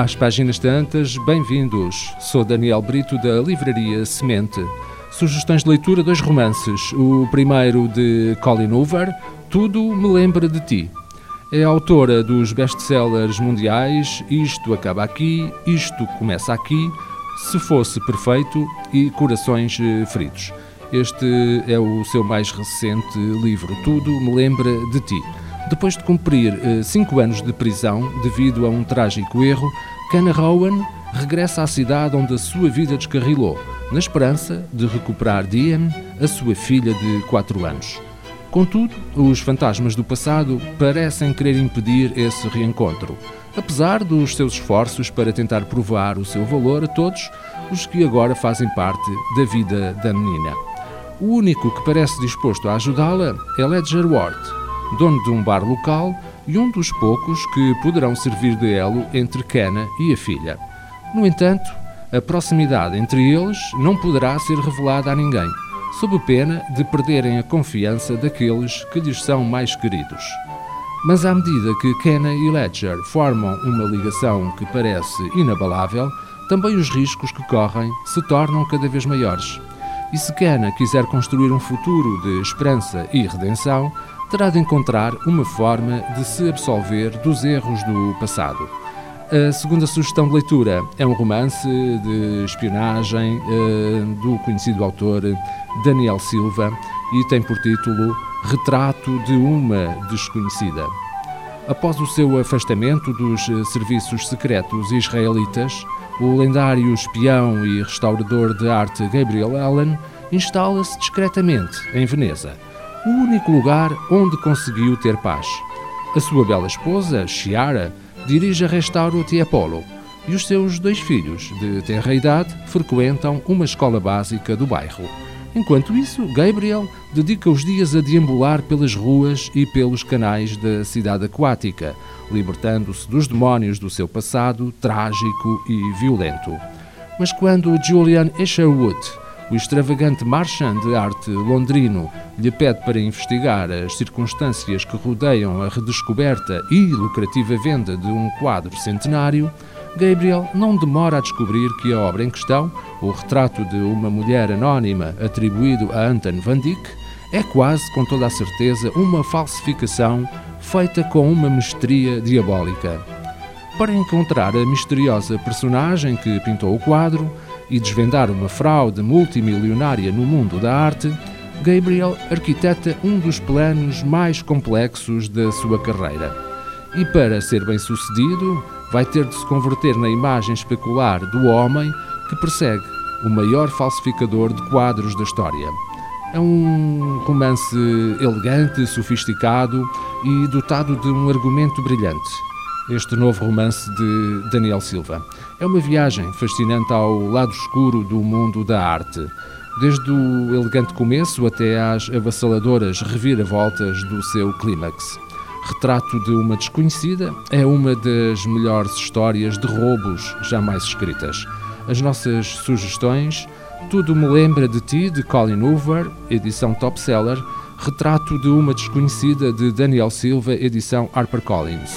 Às páginas tantas, bem-vindos. Sou Daniel Brito da Livraria Semente. Sugestões de leitura: dois romances. O primeiro de Colin Hoover, Tudo me lembra de ti. É autora dos best-sellers mundiais Isto Acaba Aqui, Isto Começa Aqui, Se Fosse Perfeito e Corações eh, Feridos. Este é o seu mais recente livro, Tudo me lembra de ti. Depois de cumprir eh, cinco anos de prisão devido a um trágico erro, Cana Rowan regressa à cidade onde a sua vida descarrilou, na esperança de recuperar Diane, a sua filha de quatro anos. Contudo, os fantasmas do passado parecem querer impedir esse reencontro, apesar dos seus esforços para tentar provar o seu valor a todos os que agora fazem parte da vida da menina. O único que parece disposto a ajudá-la é Ledger Ward, dono de um bar local e um dos poucos que poderão servir de elo entre Kenna e a filha. No entanto, a proximidade entre eles não poderá ser revelada a ninguém, sob pena de perderem a confiança daqueles que lhes são mais queridos. Mas à medida que Kenna e Ledger formam uma ligação que parece inabalável, também os riscos que correm se tornam cada vez maiores. E se Kenna quiser construir um futuro de esperança e redenção, terá de encontrar uma forma de se absolver dos erros do passado. A segunda sugestão de leitura é um romance de espionagem uh, do conhecido autor Daniel Silva e tem por título Retrato de uma Desconhecida. Após o seu afastamento dos serviços secretos israelitas, o lendário espião e restaurador de arte Gabriel Allen instala-se discretamente em Veneza, o único lugar onde conseguiu ter paz. A sua bela esposa, Chiara, dirige a Restauro Tiepolo e os seus dois filhos, de tenra idade, frequentam uma escola básica do bairro. Enquanto isso, Gabriel dedica os dias a deambular pelas ruas e pelos canais da cidade aquática, libertando-se dos demónios do seu passado trágico e violento. Mas quando Julian Isherwood, o extravagante marchand de arte londrino, lhe pede para investigar as circunstâncias que rodeiam a redescoberta e lucrativa venda de um quadro centenário, Gabriel não demora a descobrir que a obra em questão, o retrato de uma mulher anónima atribuído a Anton van Dyck, é quase com toda a certeza uma falsificação feita com uma mestria diabólica. Para encontrar a misteriosa personagem que pintou o quadro e desvendar uma fraude multimilionária no mundo da arte, Gabriel arquiteta um dos planos mais complexos da sua carreira. E para ser bem sucedido, vai ter de se converter na imagem especular do homem que persegue o maior falsificador de quadros da história. É um romance elegante, sofisticado e dotado de um argumento brilhante. Este novo romance de Daniel Silva é uma viagem fascinante ao lado escuro do mundo da arte, desde o elegante começo até às avassaladoras reviravoltas do seu clímax. Retrato de uma Desconhecida é uma das melhores histórias de roubos jamais escritas. As nossas sugestões: Tudo Me Lembra de Ti, de Colin Hoover, edição top seller. Retrato de uma Desconhecida, de Daniel Silva, edição HarperCollins.